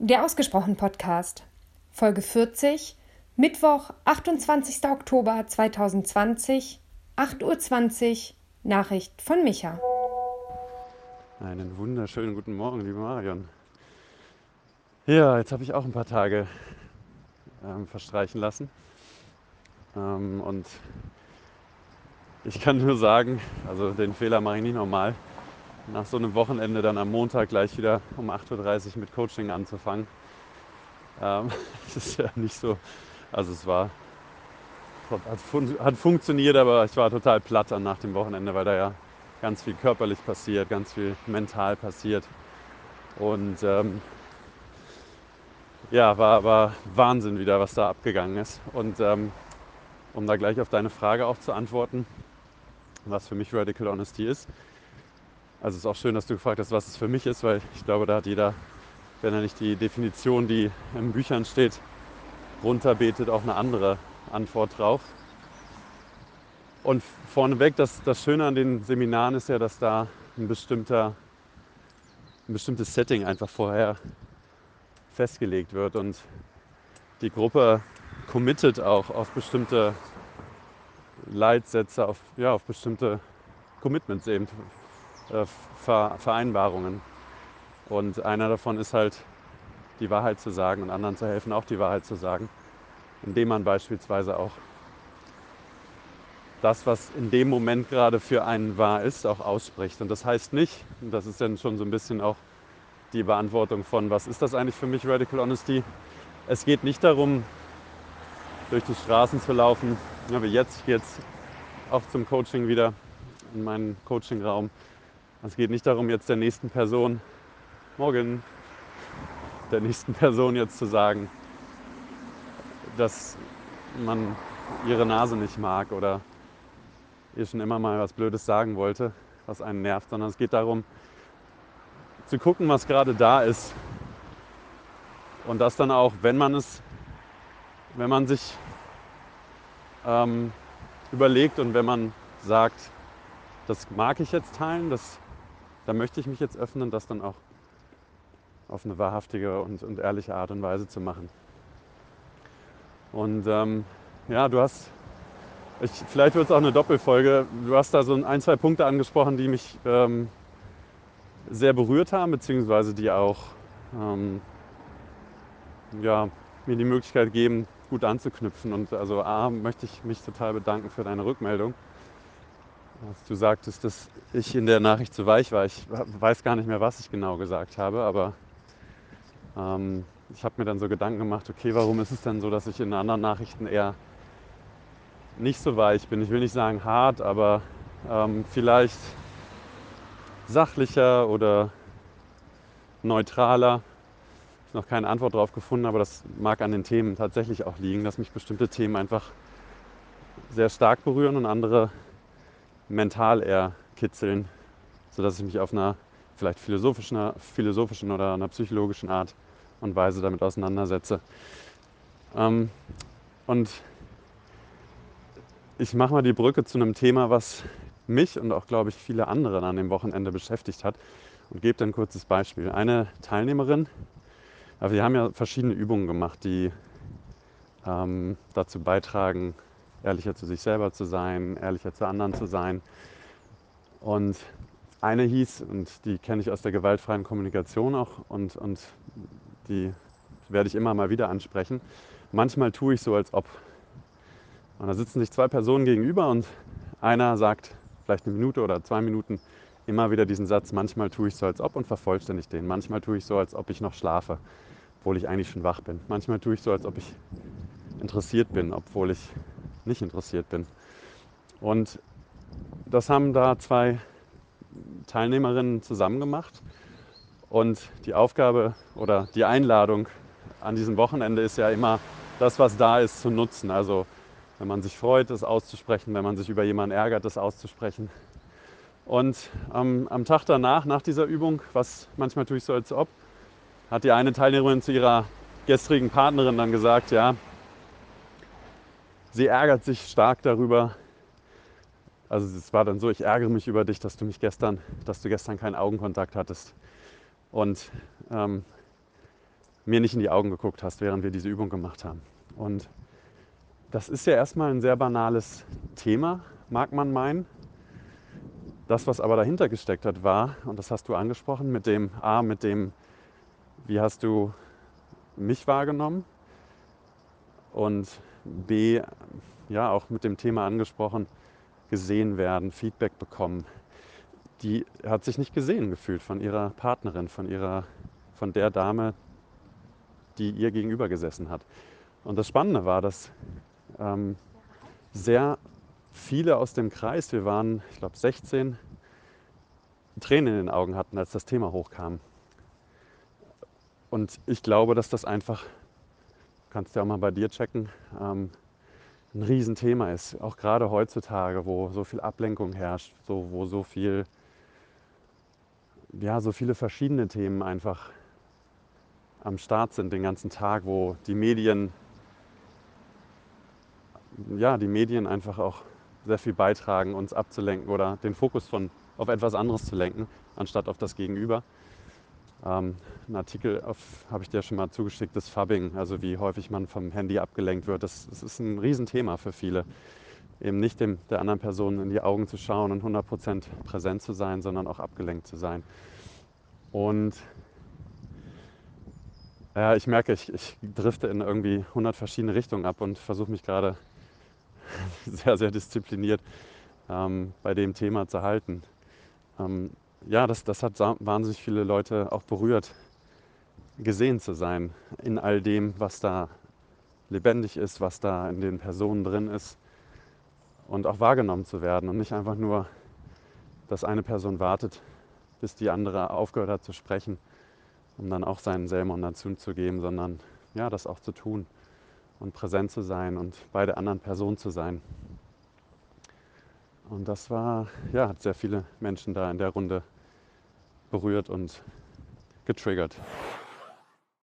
Der Ausgesprochen Podcast, Folge 40, Mittwoch, 28. Oktober 2020, 8.20 Uhr, Nachricht von Micha. Einen wunderschönen guten Morgen, liebe Marion. Ja, jetzt habe ich auch ein paar Tage ähm, verstreichen lassen. Ähm, und ich kann nur sagen, also den Fehler mache ich nicht nochmal nach so einem Wochenende dann am Montag gleich wieder um 8.30 Uhr mit Coaching anzufangen. Ähm, das ist ja nicht so, also es war, hat, fun hat funktioniert, aber ich war total platt dann nach dem Wochenende, weil da ja ganz viel körperlich passiert, ganz viel mental passiert. Und ähm, ja, war, war Wahnsinn wieder, was da abgegangen ist. Und ähm, um da gleich auf deine Frage auch zu antworten, was für mich Radical Honesty ist, also es ist auch schön, dass du gefragt hast, was es für mich ist, weil ich glaube, da hat jeder, wenn er nicht die Definition, die in Büchern steht, runterbetet, auch eine andere Antwort drauf. Und vorneweg, das, das Schöne an den Seminaren ist ja, dass da ein, bestimmter, ein bestimmtes Setting einfach vorher festgelegt wird und die Gruppe committet auch auf bestimmte Leitsätze, auf, ja, auf bestimmte Commitments eben, Vereinbarungen. Und einer davon ist halt, die Wahrheit zu sagen und anderen zu helfen, auch die Wahrheit zu sagen, indem man beispielsweise auch das, was in dem Moment gerade für einen wahr ist, auch ausspricht. Und das heißt nicht, und das ist dann schon so ein bisschen auch die Beantwortung von, was ist das eigentlich für mich, Radical Honesty? Es geht nicht darum, durch die Straßen zu laufen, ja, wie jetzt, jetzt auch zum Coaching wieder in meinen Coachingraum es geht nicht darum, jetzt der nächsten Person, morgen, der nächsten Person jetzt zu sagen, dass man ihre Nase nicht mag oder ihr schon immer mal was Blödes sagen wollte, was einen nervt, sondern es geht darum, zu gucken, was gerade da ist. Und das dann auch, wenn man es, wenn man sich ähm, überlegt und wenn man sagt, das mag ich jetzt teilen, das da möchte ich mich jetzt öffnen, das dann auch auf eine wahrhaftige und, und ehrliche Art und Weise zu machen. Und ähm, ja, du hast, ich, vielleicht wird es auch eine Doppelfolge, du hast da so ein, zwei Punkte angesprochen, die mich ähm, sehr berührt haben, beziehungsweise die auch ähm, ja, mir die Möglichkeit geben, gut anzuknüpfen. Und also A, möchte ich mich total bedanken für deine Rückmeldung. Du sagtest, dass ich in der Nachricht zu weich war. Ich weiß gar nicht mehr, was ich genau gesagt habe, aber ähm, ich habe mir dann so Gedanken gemacht, okay, warum ist es denn so, dass ich in anderen Nachrichten eher nicht so weich bin? Ich will nicht sagen hart, aber ähm, vielleicht sachlicher oder neutraler. Ich habe noch keine Antwort darauf gefunden, aber das mag an den Themen tatsächlich auch liegen, dass mich bestimmte Themen einfach sehr stark berühren und andere mental eher kitzeln, sodass ich mich auf einer vielleicht philosophischen, philosophischen oder einer psychologischen Art und Weise damit auseinandersetze. Ähm, und ich mache mal die Brücke zu einem Thema, was mich und auch, glaube ich, viele andere an dem Wochenende beschäftigt hat und gebe ein kurzes Beispiel. Eine Teilnehmerin, aber wir haben ja verschiedene Übungen gemacht, die ähm, dazu beitragen, ehrlicher zu sich selber zu sein, ehrlicher zu anderen zu sein. Und eine hieß, und die kenne ich aus der gewaltfreien Kommunikation auch, und, und die werde ich immer mal wieder ansprechen. Manchmal tue ich so, als ob. Und da sitzen sich zwei Personen gegenüber und einer sagt vielleicht eine Minute oder zwei Minuten immer wieder diesen Satz, manchmal tue ich so, als ob und vervollständige den. Manchmal tue ich so, als ob ich noch schlafe, obwohl ich eigentlich schon wach bin. Manchmal tue ich so, als ob ich interessiert bin, obwohl ich nicht interessiert bin. Und das haben da zwei Teilnehmerinnen zusammen gemacht. Und die Aufgabe oder die Einladung an diesem Wochenende ist ja immer, das, was da ist, zu nutzen. Also wenn man sich freut, das auszusprechen, wenn man sich über jemanden ärgert, das auszusprechen. Und ähm, am Tag danach, nach dieser Übung, was manchmal tue ich so als ob, hat die eine Teilnehmerin zu ihrer gestrigen Partnerin dann gesagt, ja, sie ärgert sich stark darüber. Also es war dann so, ich ärgere mich über dich, dass du mich gestern, dass du gestern keinen Augenkontakt hattest. Und ähm, mir nicht in die Augen geguckt hast, während wir diese Übung gemacht haben. Und das ist ja erstmal ein sehr banales Thema, mag man meinen. Das, was aber dahinter gesteckt hat, war, und das hast du angesprochen, mit dem A, mit dem, wie hast du mich wahrgenommen? Und B, ja, auch mit dem Thema angesprochen, gesehen werden, Feedback bekommen. Die hat sich nicht gesehen gefühlt von ihrer Partnerin, von ihrer, von der Dame, die ihr gegenüber gesessen hat. Und das Spannende war, dass ähm, sehr viele aus dem Kreis, wir waren, ich glaube, 16, Tränen in den Augen hatten, als das Thema hochkam. Und ich glaube, dass das einfach, kannst ja auch mal bei dir checken, ähm, ein Riesenthema ist. Auch gerade heutzutage, wo so viel Ablenkung herrscht, so, wo so viel, ja, so viele verschiedene Themen einfach am Start sind den ganzen Tag, wo die Medien, ja, die Medien einfach auch sehr viel beitragen, uns abzulenken oder den Fokus von, auf etwas anderes zu lenken, anstatt auf das Gegenüber. Ähm, ein Artikel habe ich dir schon mal zugeschickt, das Fubbing, also wie häufig man vom Handy abgelenkt wird. Das, das ist ein Riesenthema für viele. Eben nicht dem, der anderen Person in die Augen zu schauen und 100% präsent zu sein, sondern auch abgelenkt zu sein. Und ja, ich merke, ich, ich drifte in irgendwie 100 verschiedene Richtungen ab und versuche mich gerade sehr, sehr diszipliniert ähm, bei dem Thema zu halten. Ähm, ja, das, das hat wahnsinnig viele Leute auch berührt, gesehen zu sein in all dem, was da lebendig ist, was da in den Personen drin ist und auch wahrgenommen zu werden und nicht einfach nur, dass eine Person wartet, bis die andere aufgehört hat zu sprechen, um dann auch seinen Selmon dazu zu geben, sondern ja, das auch zu tun und präsent zu sein und bei der anderen Person zu sein. Und das war, ja, hat sehr viele Menschen da in der Runde berührt und getriggert.